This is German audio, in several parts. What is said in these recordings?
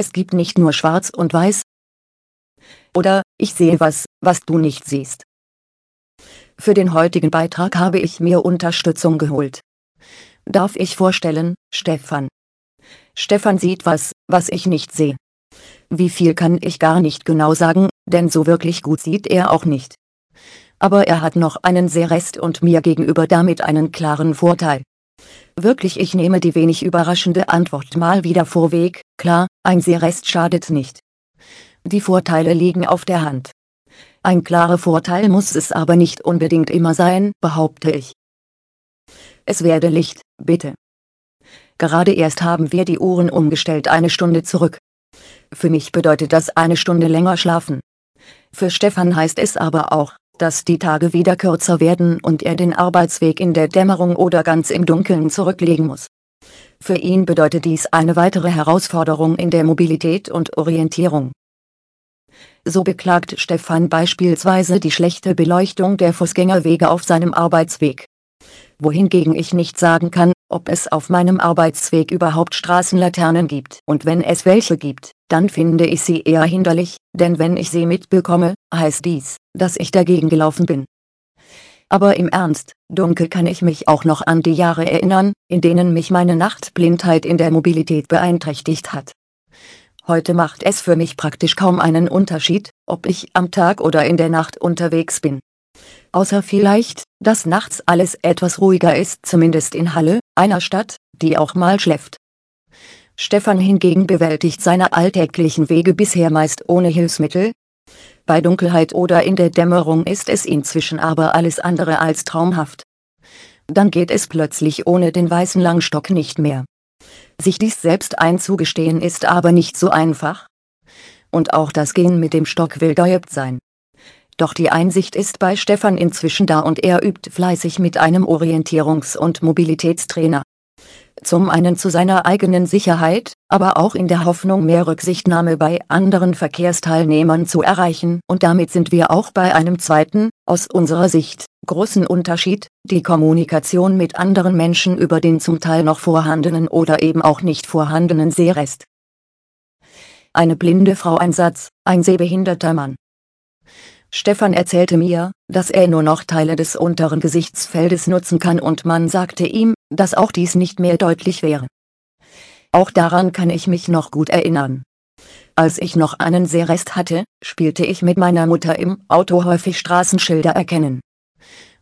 es gibt nicht nur schwarz und weiß. Oder, ich sehe was, was du nicht siehst. Für den heutigen Beitrag habe ich mir Unterstützung geholt. Darf ich vorstellen, Stefan. Stefan sieht was, was ich nicht sehe. Wie viel kann ich gar nicht genau sagen, denn so wirklich gut sieht er auch nicht. Aber er hat noch einen Serest und mir gegenüber damit einen klaren Vorteil. Wirklich ich nehme die wenig überraschende Antwort mal wieder vorweg, klar, ein Serest schadet nicht. Die Vorteile liegen auf der Hand. Ein klarer Vorteil muss es aber nicht unbedingt immer sein, behaupte ich. Es werde Licht, bitte. Gerade erst haben wir die Uhren umgestellt eine Stunde zurück. Für mich bedeutet das eine Stunde länger schlafen. Für Stefan heißt es aber auch, dass die Tage wieder kürzer werden und er den Arbeitsweg in der Dämmerung oder ganz im Dunkeln zurücklegen muss. Für ihn bedeutet dies eine weitere Herausforderung in der Mobilität und Orientierung. So beklagt Stefan beispielsweise die schlechte Beleuchtung der Fußgängerwege auf seinem Arbeitsweg. Wohingegen ich nicht sagen kann, ob es auf meinem Arbeitsweg überhaupt Straßenlaternen gibt. Und wenn es welche gibt, dann finde ich sie eher hinderlich, denn wenn ich sie mitbekomme, heißt dies, dass ich dagegen gelaufen bin. Aber im Ernst, dunkel kann ich mich auch noch an die Jahre erinnern, in denen mich meine Nachtblindheit in der Mobilität beeinträchtigt hat. Heute macht es für mich praktisch kaum einen Unterschied, ob ich am Tag oder in der Nacht unterwegs bin. Außer vielleicht, dass nachts alles etwas ruhiger ist, zumindest in Halle, einer Stadt, die auch mal schläft. Stefan hingegen bewältigt seine alltäglichen Wege bisher meist ohne Hilfsmittel, bei Dunkelheit oder in der Dämmerung ist es inzwischen aber alles andere als traumhaft. Dann geht es plötzlich ohne den weißen Langstock nicht mehr. Sich dies selbst einzugestehen ist aber nicht so einfach. Und auch das Gehen mit dem Stock will geübt sein. Doch die Einsicht ist bei Stefan inzwischen da und er übt fleißig mit einem Orientierungs- und Mobilitätstrainer. Zum einen zu seiner eigenen Sicherheit, aber auch in der Hoffnung mehr Rücksichtnahme bei anderen Verkehrsteilnehmern zu erreichen und damit sind wir auch bei einem zweiten, aus unserer Sicht, großen Unterschied, die Kommunikation mit anderen Menschen über den zum Teil noch vorhandenen oder eben auch nicht vorhandenen Sehrest. Eine blinde Frau ein Satz, ein sehbehinderter Mann. Stefan erzählte mir, dass er nur noch Teile des unteren Gesichtsfeldes nutzen kann und man sagte ihm, dass auch dies nicht mehr deutlich wäre. Auch daran kann ich mich noch gut erinnern. Als ich noch einen Sehrest hatte, spielte ich mit meiner Mutter im Auto häufig Straßenschilder erkennen.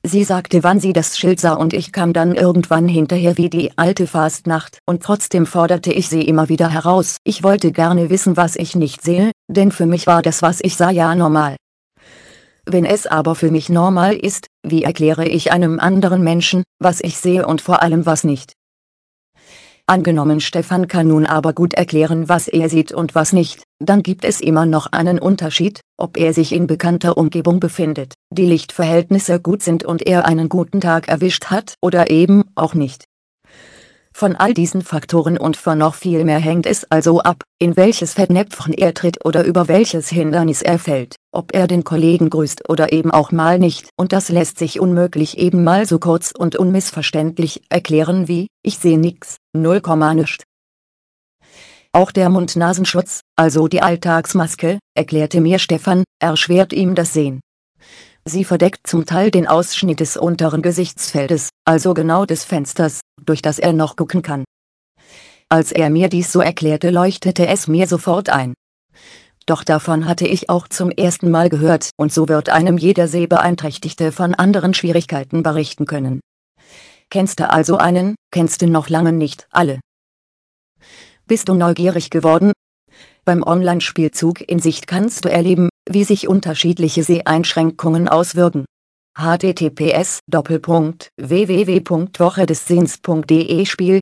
Sie sagte wann sie das Schild sah und ich kam dann irgendwann hinterher wie die alte Fastnacht und trotzdem forderte ich sie immer wieder heraus. Ich wollte gerne wissen was ich nicht sehe, denn für mich war das was ich sah ja normal. Wenn es aber für mich normal ist, wie erkläre ich einem anderen Menschen, was ich sehe und vor allem was nicht? Angenommen Stefan kann nun aber gut erklären was er sieht und was nicht, dann gibt es immer noch einen Unterschied, ob er sich in bekannter Umgebung befindet, die Lichtverhältnisse gut sind und er einen guten Tag erwischt hat oder eben auch nicht. Von all diesen Faktoren und von noch viel mehr hängt es also ab, in welches Fettnäpfchen er tritt oder über welches Hindernis er fällt, ob er den Kollegen grüßt oder eben auch mal nicht. Und das lässt sich unmöglich eben mal so kurz und unmissverständlich erklären wie, ich seh nix, null Komma nischt. Auch der Mund-Nasenschutz, also die Alltagsmaske, erklärte mir Stefan, erschwert ihm das Sehen. Sie verdeckt zum Teil den Ausschnitt des unteren Gesichtsfeldes, also genau des Fensters, durch das er noch gucken kann. Als er mir dies so erklärte leuchtete es mir sofort ein. Doch davon hatte ich auch zum ersten Mal gehört und so wird einem jeder Sehbeeinträchtigte von anderen Schwierigkeiten berichten können. Kennst du also einen, kennst du noch lange nicht alle. Bist du neugierig geworden? Beim Online-Spielzug in Sicht kannst du erleben, wie sich unterschiedliche Seheinschränkungen auswirken. Https www.wochedessehens.de Spiel